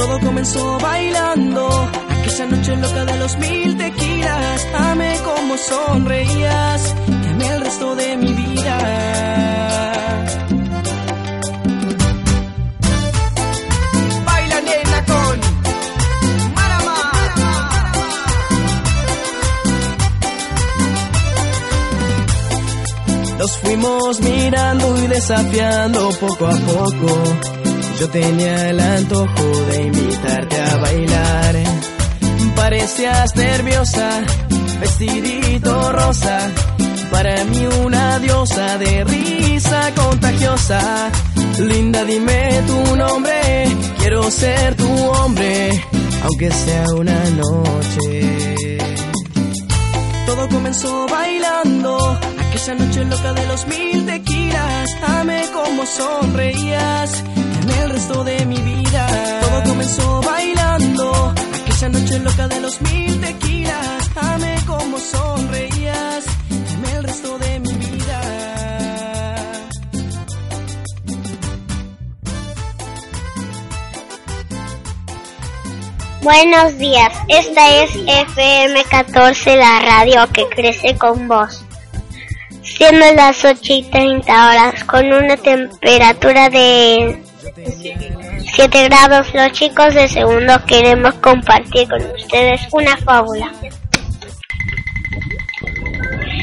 Todo comenzó bailando, aquella noche loca de los mil tequilas. Amé como sonreías, te amé el resto de mi vida. Nos fuimos mirando y desafiando poco a poco. Yo tenía el antojo de invitarte a bailar. Parecías nerviosa, vestidito rosa. Para mí una diosa de risa contagiosa. Linda, dime tu nombre. Quiero ser tu hombre, aunque sea una noche. Todo comenzó bailando, aquella noche loca de los mil tequilas. Amé como sonreías, amé el resto de mi vida. Todo comenzó bailando, aquella noche loca de los mil tequilas. Amé como sonreías, amé el resto de mi vida. Buenos días, esta es FM 14, la radio que crece con vos. Siendo las 8 y 30 horas, con una temperatura de 7 grados, los chicos de segundo queremos compartir con ustedes una fábula.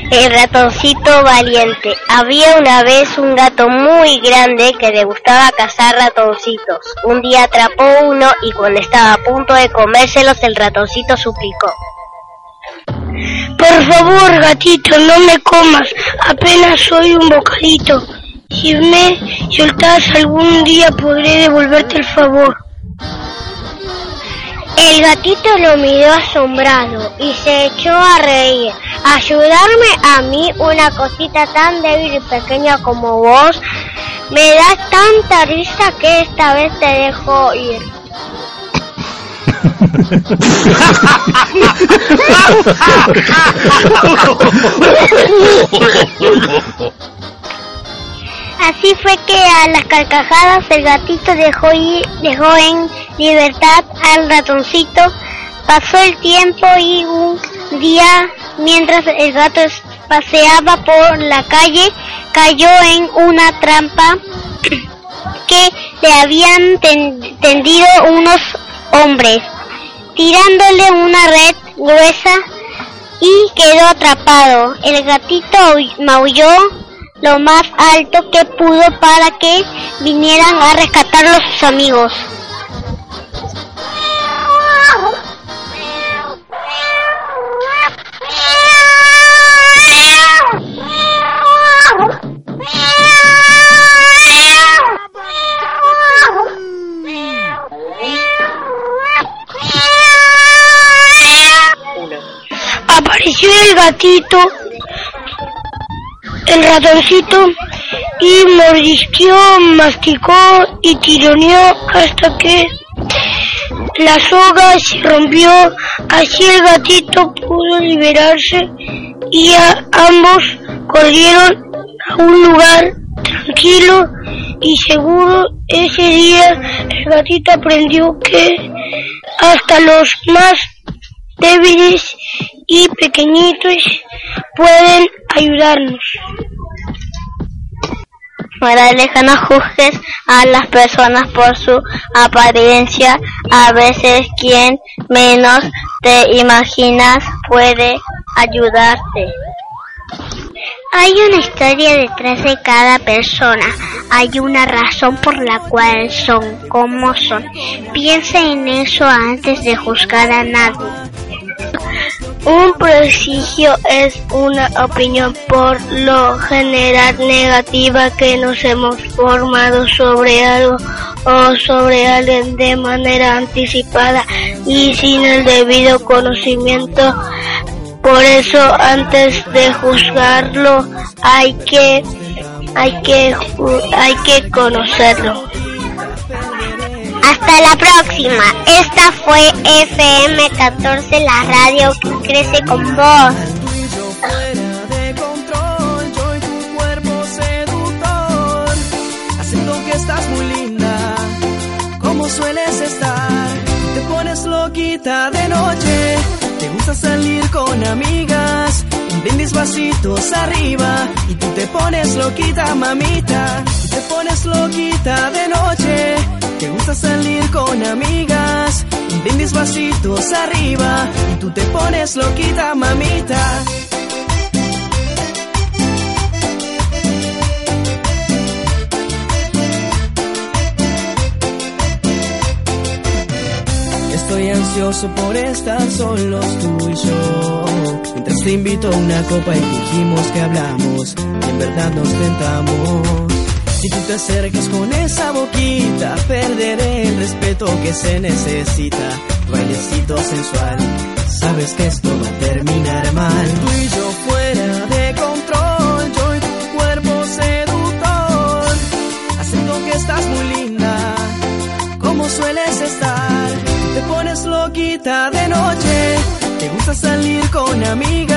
El ratoncito valiente. Había una vez un gato muy grande que le gustaba cazar ratoncitos. Un día atrapó uno y cuando estaba a punto de comérselos el ratoncito suplicó. Por favor, gatito, no me comas. Apenas soy un bocadito. Si me soltás algún día podré devolverte el favor. El gatito lo miró asombrado y se echó a reír. Ayudarme a mí, una cosita tan débil y pequeña como vos, me da tanta risa que esta vez te dejo ir. Así fue que a las carcajadas el gatito dejó dejó en libertad al ratoncito. Pasó el tiempo y un día, mientras el gato paseaba por la calle, cayó en una trampa que le habían ten- tendido unos hombres, tirándole una red gruesa y quedó atrapado. El gatito au- maulló lo más alto que pudo para que vinieran a rescatarlo sus amigos. Apareció el gatito, el ratoncito, y mordisqueó, masticó y tironeó hasta que la soga se rompió. Así el gatito pudo liberarse y ambos corrieron a un lugar tranquilo y seguro. Ese día el gatito aprendió que hasta los más débiles y pequeñitos pueden ayudarnos. Moraleja, no juzgues a las personas por su apariencia. A veces quien menos te imaginas puede ayudarte. Hay una historia detrás de cada persona. Hay una razón por la cual son como son. Piensa en eso antes de juzgar a nadie. Un prestigio es una opinión por lo general negativa que nos hemos formado sobre algo o sobre alguien de manera anticipada y sin el debido conocimiento. Por eso antes de juzgarlo hay que hay que hay que conocerlo. Hasta la próxima. Esta fue FM 14, la radio que crece con vos. Estás muy linda, como sueles estar. loquita de noche. Te gusta salir con amigas. Brindis vasitos arriba y tú te pones loquita, mamita. te pones loquita de noche. Te gusta salir con amigas. Brindis vasitos arriba y tú te pones loquita, mamita. Estoy ansioso por estar solos tú y yo. Mientras te invito a una copa y dijimos que hablamos, y en verdad nos tentamos. Si tú te acercas con esa boquita, perderé el respeto que se necesita. Bailecito sensual, sabes que esto va a terminar mal. Tú y yo fuera de control, yo y tu cuerpo seductor. Haciendo que estás muy linda, como sueles estar. Te pones loquita de noche, te gusta salir con amigas.